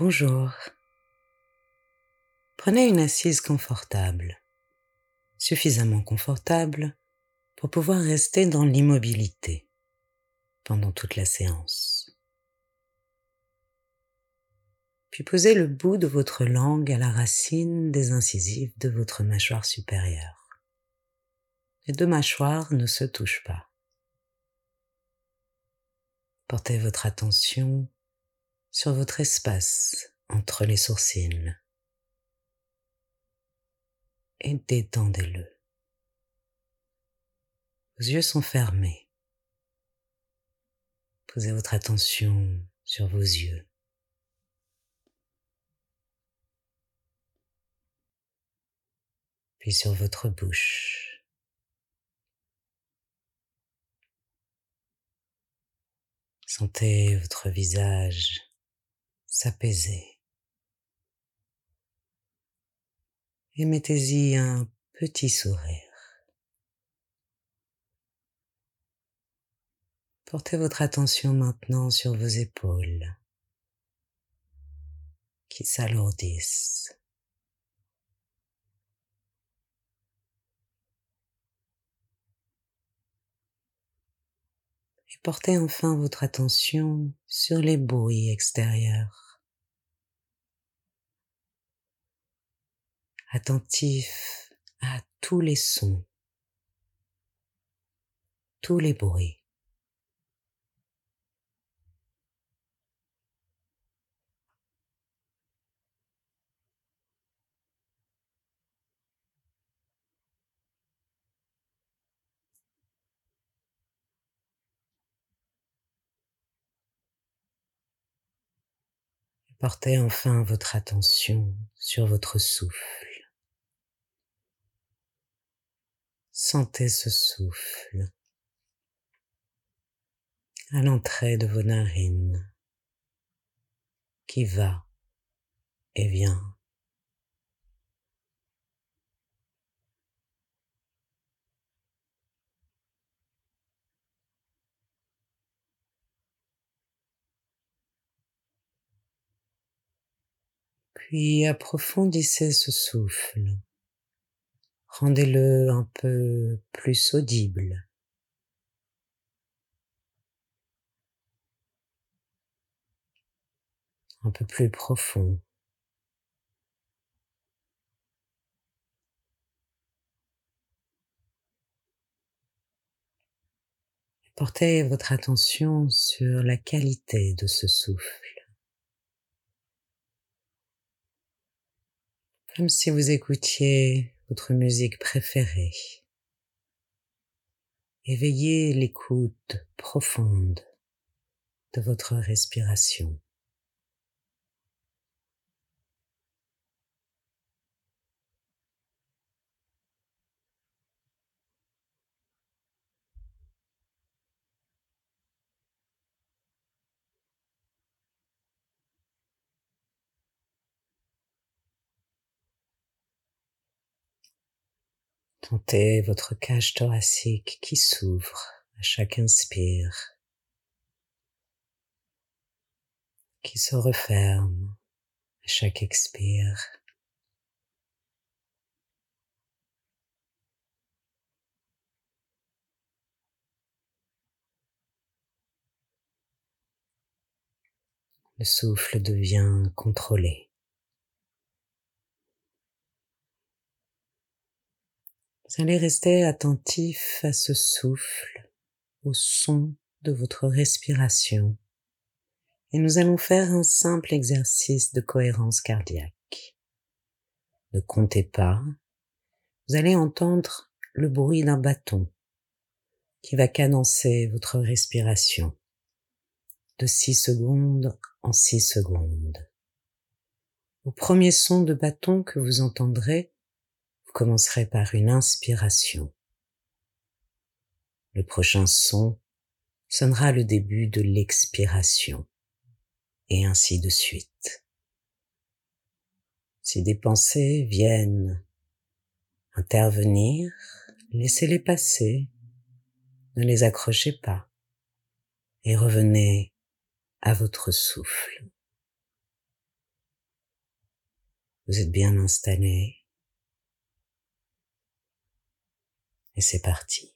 Bonjour. Prenez une assise confortable, suffisamment confortable pour pouvoir rester dans l'immobilité pendant toute la séance. Puis posez le bout de votre langue à la racine des incisives de votre mâchoire supérieure. Les deux mâchoires ne se touchent pas. Portez votre attention sur votre espace entre les sourcils et détendez-le. Vos yeux sont fermés. Posez votre attention sur vos yeux. Puis sur votre bouche. Sentez votre visage s'apaiser. Et mettez-y un petit sourire. Portez votre attention maintenant sur vos épaules qui s'alourdissent. Portez enfin votre attention sur les bruits extérieurs. Attentif à tous les sons, tous les bruits. Portez enfin votre attention sur votre souffle. Sentez ce souffle à l'entrée de vos narines qui va et vient. Puis approfondissez ce souffle. Rendez-le un peu plus audible. Un peu plus profond. Portez votre attention sur la qualité de ce souffle. Comme si vous écoutiez votre musique préférée. Éveillez l'écoute profonde de votre respiration. Sentez votre cage thoracique qui s'ouvre à chaque inspire, qui se referme à chaque expire. Le souffle devient contrôlé. Vous allez rester attentif à ce souffle, au son de votre respiration. Et nous allons faire un simple exercice de cohérence cardiaque. Ne comptez pas. Vous allez entendre le bruit d'un bâton qui va cadencer votre respiration de 6 secondes en 6 secondes. Au premier son de bâton que vous entendrez, vous commencerez par une inspiration. Le prochain son sonnera le début de l'expiration et ainsi de suite. Si des pensées viennent intervenir, laissez-les passer, ne les accrochez pas et revenez à votre souffle. Vous êtes bien installé. Et c'est parti.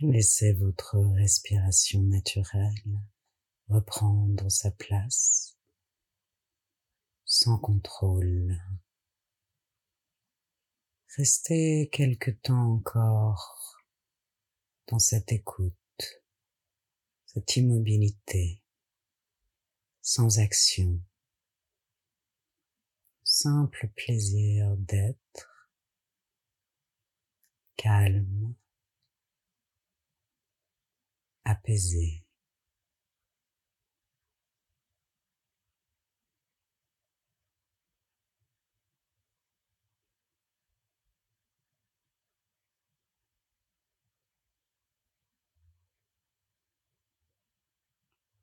Laissez votre respiration naturelle reprendre sa place sans contrôle. Restez quelque temps encore dans cette écoute, cette immobilité, sans action, simple plaisir d'être calme, apaisé.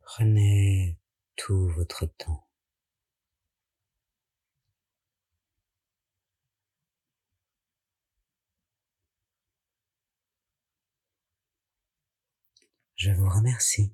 Prenez tout votre temps. Je vous remercie.